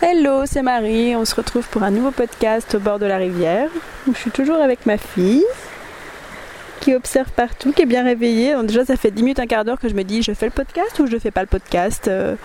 Hello, c'est Marie. On se retrouve pour un nouveau podcast au bord de la rivière. Je suis toujours avec ma fille qui observe partout, qui est bien réveillée. Donc déjà, ça fait 10 minutes, un quart d'heure que je me dis je fais le podcast ou je fais pas le podcast euh,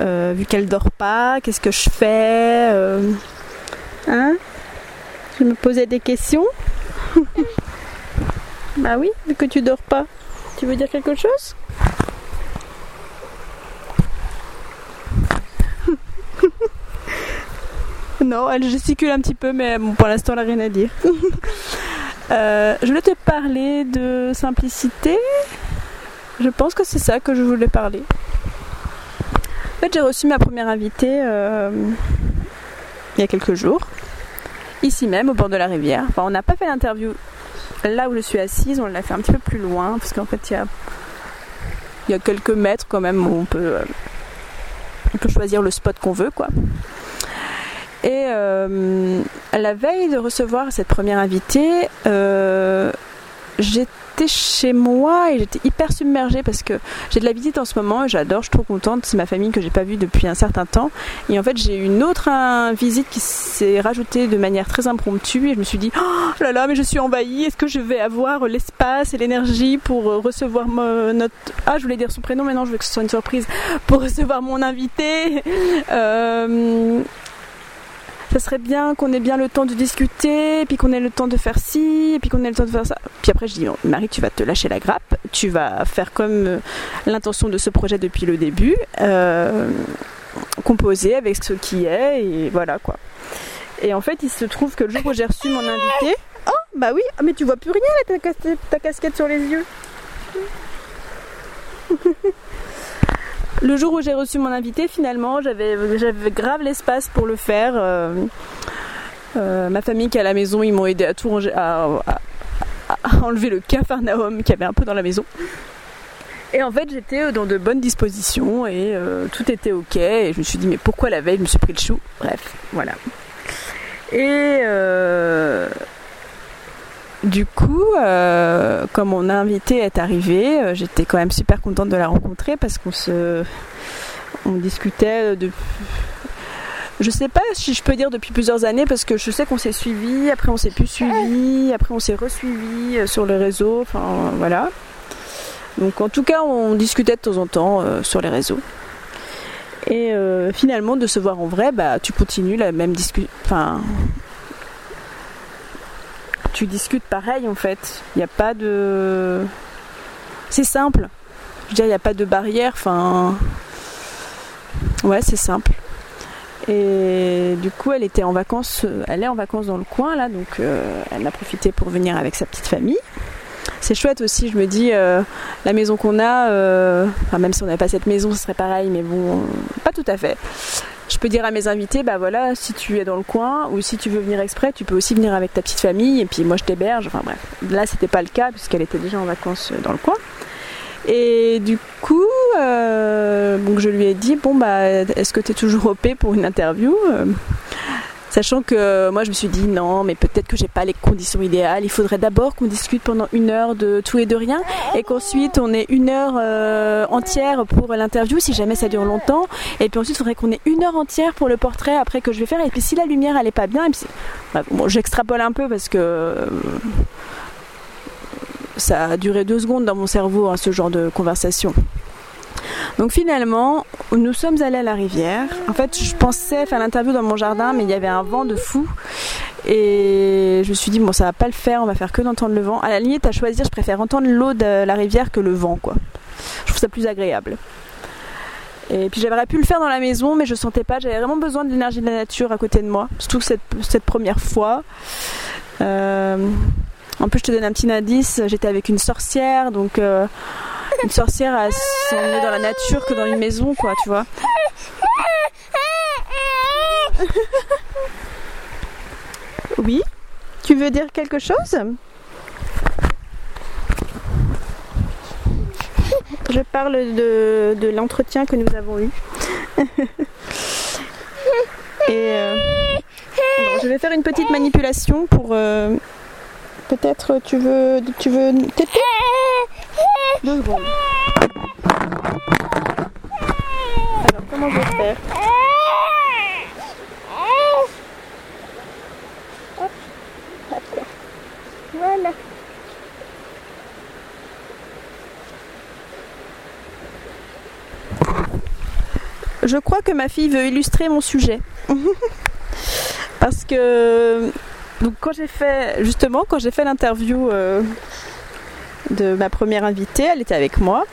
euh, Vu qu'elle dort pas, qu'est-ce que je fais euh, Hein? Je me posais des questions. bah oui, vu que tu dors pas. Tu veux dire quelque chose? Non, elle gesticule un petit peu, mais bon, pour l'instant, elle n'a rien à dire. Euh, je voulais te parler de simplicité. Je pense que c'est ça que je voulais parler. En fait, j'ai reçu ma première invitée euh, il y a quelques jours, ici même, au bord de la rivière. Enfin, on n'a pas fait l'interview là où je suis assise, on l'a fait un petit peu plus loin, parce qu'en fait, il y a, il y a quelques mètres quand même où on peut, euh, on peut choisir le spot qu'on veut, quoi. Et euh, la veille de recevoir cette première invitée, euh, j'étais chez moi et j'étais hyper submergée parce que j'ai de la visite en ce moment et j'adore, je suis trop contente. C'est ma famille que j'ai pas vue depuis un certain temps. Et en fait, j'ai eu une autre visite qui s'est rajoutée de manière très impromptue et je me suis dit, oh là là, mais je suis envahie. Est-ce que je vais avoir l'espace et l'énergie pour recevoir notre. Ah, je voulais dire son prénom, mais non, je veux que ce soit une surprise. Pour recevoir mon invité. Euh ça serait bien qu'on ait bien le temps de discuter, puis qu'on ait le temps de faire ci, et puis qu'on ait le temps de faire ça. Puis après, je dis, Marie, tu vas te lâcher la grappe, tu vas faire comme euh, l'intention de ce projet depuis le début, euh, composer avec ce qui est, et voilà quoi. Et en fait, il se trouve que le jour où j'ai reçu mon invité, oh bah oui, ah, mais tu vois plus rien là, ta casquette sur les yeux. Le jour où j'ai reçu mon invité, finalement, j'avais, grave l'espace pour le faire. Euh, euh, ma famille qui est à la maison, ils m'ont aidé à tout ranger, à, enlever le cafarnaum qu'il y avait un peu dans la maison. Et en fait, j'étais dans de bonnes dispositions et euh, tout était ok. Et je me suis dit, mais pourquoi la veille, je me suis pris le chou? Bref, voilà. Et du coup, euh, comme mon invité est arrivé, euh, j'étais quand même super contente de la rencontrer parce qu'on se, on discutait de, je sais pas si je peux dire depuis plusieurs années parce que je sais qu'on s'est suivi, après on s'est plus suivi, après on s'est resuivi euh, sur les réseaux, enfin voilà. Donc en tout cas, on discutait de temps en temps sur les réseaux. Et finalement, de se voir en vrai, bah tu continues la même discussion, enfin tu discutes pareil en fait. Il n'y a pas de. C'est simple. Je veux dire, il n'y a pas de barrière. Enfin. Ouais, c'est simple. Et du coup, elle était en vacances, elle est en vacances dans le coin là, donc euh, elle a profité pour venir avec sa petite famille. C'est chouette aussi, je me dis, euh, la maison qu'on a, euh, enfin, même si on n'avait pas cette maison, ce serait pareil, mais bon, pas tout à fait je peux dire à mes invités, bah voilà, si tu es dans le coin ou si tu veux venir exprès, tu peux aussi venir avec ta petite famille et puis moi je t'héberge. Enfin bref, là c'était pas le cas puisqu'elle était déjà en vacances dans le coin. Et du coup, euh, donc je lui ai dit bon bah est-ce que tu es toujours OP pour une interview Sachant que moi je me suis dit non, mais peut-être que j'ai pas les conditions idéales. Il faudrait d'abord qu'on discute pendant une heure de tout et de rien, et qu'ensuite on ait une heure euh, entière pour l'interview si jamais ça dure longtemps. Et puis ensuite il faudrait qu'on ait une heure entière pour le portrait après que je vais faire. Et puis si la lumière elle pas bien, bon, j'extrapole un peu parce que euh, ça a duré deux secondes dans mon cerveau hein, ce genre de conversation. Donc finalement, nous sommes allés à la rivière. En fait, je pensais faire l'interview dans mon jardin, mais il y avait un vent de fou. Et je me suis dit, bon, ça va pas le faire, on va faire que d'entendre le vent. À la limite, à choisir, je préfère entendre l'eau de la rivière que le vent, quoi. Je trouve ça plus agréable. Et puis j'aurais pu le faire dans la maison, mais je sentais pas. J'avais vraiment besoin de l'énergie de la nature à côté de moi, surtout cette, cette première fois. Euh, en plus, je te donne un petit indice. J'étais avec une sorcière, donc euh, une sorcière, sont mieux dans la nature que dans une maison, quoi, tu vois. Oui Tu veux dire quelque chose? Je parle de, l'entretien que nous avons eu. Et euh, je vais faire une petite manipulation pour. Euh, peut-être tu veux tu veux alors, comment je vais faire Voilà. Je crois que ma fille veut illustrer mon sujet. Parce que donc quand j'ai fait justement quand j'ai fait l'interview euh, de ma première invitée, elle était avec moi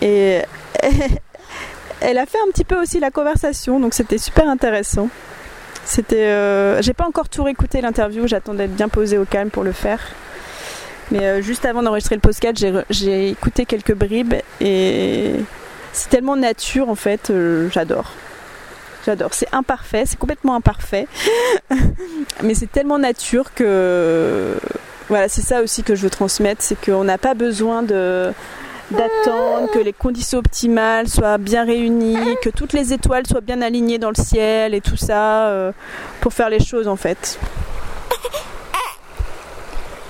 et elle a fait un petit peu aussi la conversation, donc c'était super intéressant. C'était, euh, j'ai pas encore tout réécouté l'interview, j'attendais d'être bien posée au calme pour le faire. Mais euh, juste avant d'enregistrer le podcast, j'ai écouté quelques bribes et c'est tellement nature en fait, euh, j'adore. J'adore. C'est imparfait, c'est complètement imparfait, mais c'est tellement nature que voilà, c'est ça aussi que je veux transmettre, c'est qu'on n'a pas besoin de d'attendre que les conditions optimales soient bien réunies, que toutes les étoiles soient bien alignées dans le ciel et tout ça euh, pour faire les choses en fait.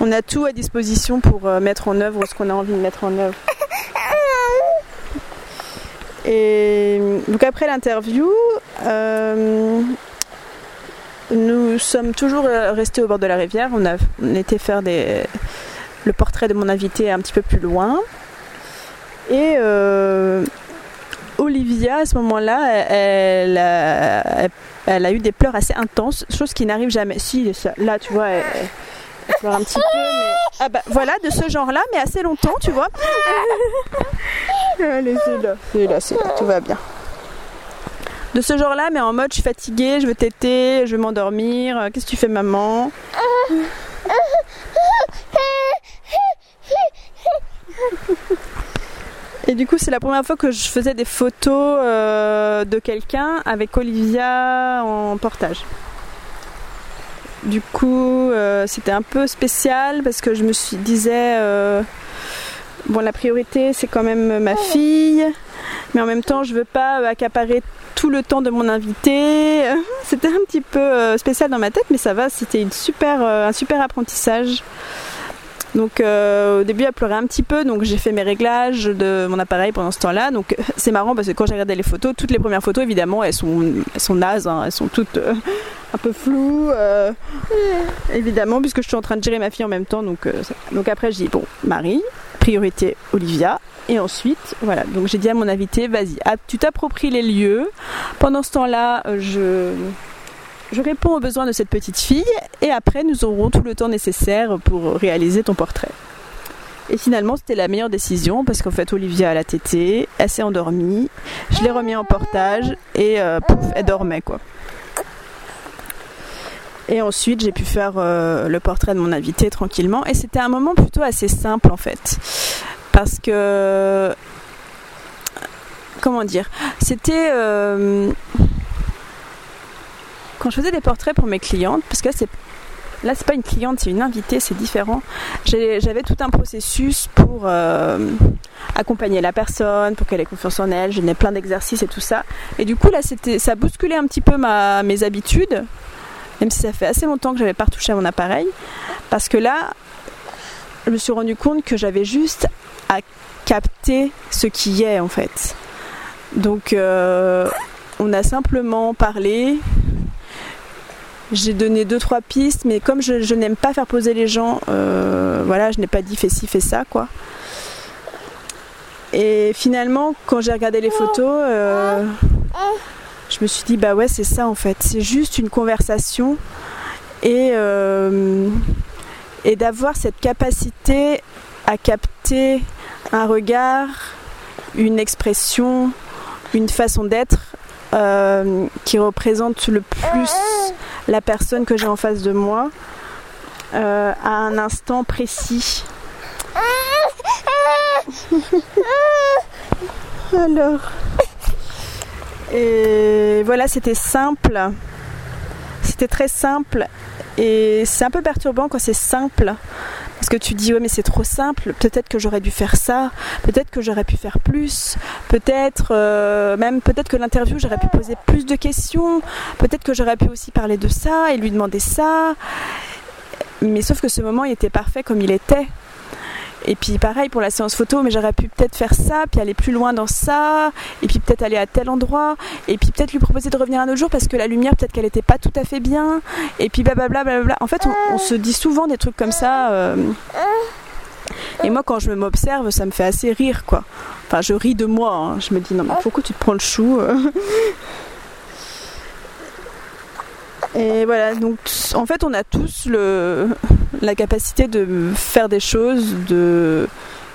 On a tout à disposition pour euh, mettre en œuvre ce qu'on a envie de mettre en œuvre. Et donc après l'interview, euh, nous sommes toujours restés au bord de la rivière. On a été faire des, le portrait de mon invité un petit peu plus loin. Et euh, Olivia, à ce moment-là, elle, a eu des pleurs assez intenses, chose qui n'arrive jamais. Si, là, tu vois, elle, pleure un petit peu. Ah bah voilà, de ce genre-là, mais assez longtemps, tu vois. Allez, c'est là, c'est là, c'est là, tout va bien. De ce genre-là, mais en mode je suis fatiguée, je veux téter, je veux m'endormir. Qu'est-ce que tu fais, maman? Et du coup, c'est la première fois que je faisais des photos euh, de quelqu'un avec Olivia en portage. Du coup, euh, c'était un peu spécial parce que je me suis disais, euh, bon, la priorité c'est quand même ma fille, mais en même temps, je veux pas accaparer tout le temps de mon invité. C'était un petit peu spécial dans ma tête, mais ça va, c'était une super, un super apprentissage. Donc euh, au début elle pleurait un petit peu, donc j'ai fait mes réglages de mon appareil pendant ce temps-là. Donc c'est marrant parce que quand j'ai regardé les photos, toutes les premières photos évidemment elles sont, elles sont nazes, hein. elles sont toutes euh, un peu floues, euh, évidemment puisque je suis en train de gérer ma fille en même temps. Donc, donc après je dis bon Marie, priorité Olivia. Et ensuite, voilà, donc j'ai dit à mon invité, vas-y, tu t'appropries les lieux. Pendant ce temps-là, je, je réponds aux besoins de cette petite fille et après nous aurons tout le temps nécessaire pour réaliser ton portrait. Et finalement, c'était la meilleure décision parce qu'en fait, Olivia a la tétée, elle s'est endormie, je l'ai remis en portage et euh, pouf, elle dormait quoi. Et ensuite, j'ai pu faire euh, le portrait de mon invité tranquillement et c'était un moment plutôt assez simple en fait. Parce que. Comment dire C'était. Euh, quand je faisais des portraits pour mes clientes, parce que là c'est là c'est pas une cliente, c'est une invitée, c'est différent. J'avais tout un processus pour euh, accompagner la personne, pour qu'elle ait confiance en elle. Je plein d'exercices et tout ça. Et du coup là ça bousculait un petit peu ma, mes habitudes, même si ça fait assez longtemps que j'avais pas retouché à mon appareil, parce que là je me suis rendu compte que j'avais juste à capter ce qui est en fait. Donc euh, on a simplement parlé, j'ai donné deux trois pistes, mais comme je, n'aime pas faire poser les gens, euh, voilà, je n'ai pas dit fais ci, fais ça, quoi. Et finalement, quand j'ai regardé les photos, euh, je me suis dit bah ouais, c'est ça en fait. C'est juste une conversation et euh, d'avoir cette capacité à capter un regard, une expression, une façon d'être qui représente le plus la personne que j'ai en face de moi euh, à un instant précis. Alors. Et voilà, c'était simple. C'était très simple. Et c'est un peu perturbant quand c'est simple. Parce que tu dis, ouais, mais c'est trop simple. Peut-être que j'aurais dû faire ça. Peut-être que j'aurais pu faire plus. Peut-être, euh, même peut-être que l'interview, j'aurais pu poser plus de questions. Peut-être que j'aurais pu aussi parler de ça et lui demander ça. Mais sauf que ce moment, il était parfait comme il était. Et puis pareil pour la séance photo, mais j'aurais pu peut-être faire ça, puis aller plus loin dans ça, et puis peut-être aller à tel endroit, et puis peut-être lui proposer de revenir un autre jour parce que la lumière peut-être qu'elle n'était pas tout à fait bien, et puis blablabla. Bla bla En fait, on, se dit souvent des trucs comme ça. Euh, Et moi, quand je m'observe, ça me fait assez rire, quoi. Enfin, je ris de moi. hein. Je me dis, non, mais pourquoi tu te prends le chou euh? Et voilà, donc en fait, on a tous le, la capacité de faire des choses, de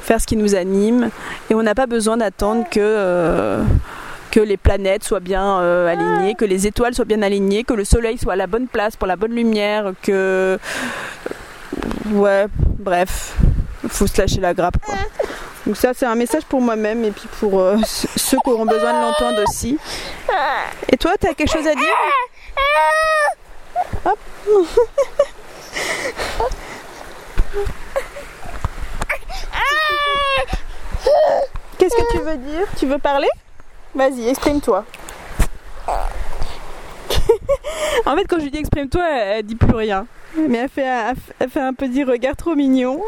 faire ce qui nous anime, et on n'a pas besoin d'attendre que, euh, que les planètes soient bien euh, alignées, que les étoiles soient bien alignées, que le soleil soit à la bonne place pour la bonne lumière, que. Ouais, bref, faut se lâcher la grappe, quoi. Donc, ça, c'est un message pour moi-même et puis pour euh, ceux qui auront besoin de l'entendre aussi. Et toi, tu as quelque chose à dire? Hop. Qu'est-ce que tu veux dire? Tu veux parler? Vas-y, exprime-toi. en fait, quand je lui dis exprime-toi, elle, elle dit plus rien. Mais elle fait, elle fait un petit regard trop mignon.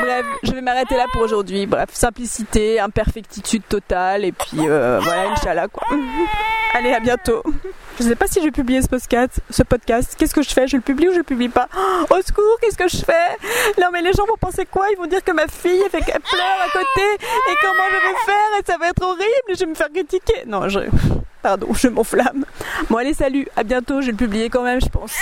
Bref, je vais m'arrêter là pour aujourd'hui. Bref, simplicité, imperfectitude totale, et puis euh, voilà, Inch'Allah quoi. Allez, à bientôt. Je sais pas si je vais publier ce podcast. Ce podcast. Qu'est-ce que je fais? Je le publie ou je le publie pas? Au secours, qu'est-ce que je fais? Non mais les gens vont penser quoi? Ils vont dire que ma fille elle fait qu'elle pleure à côté et comment je vais faire et ça va être horrible et je vais me faire critiquer. Non, je pardon, je m'enflamme. Bon allez, salut, à bientôt. Je vais le publier quand même, je pense.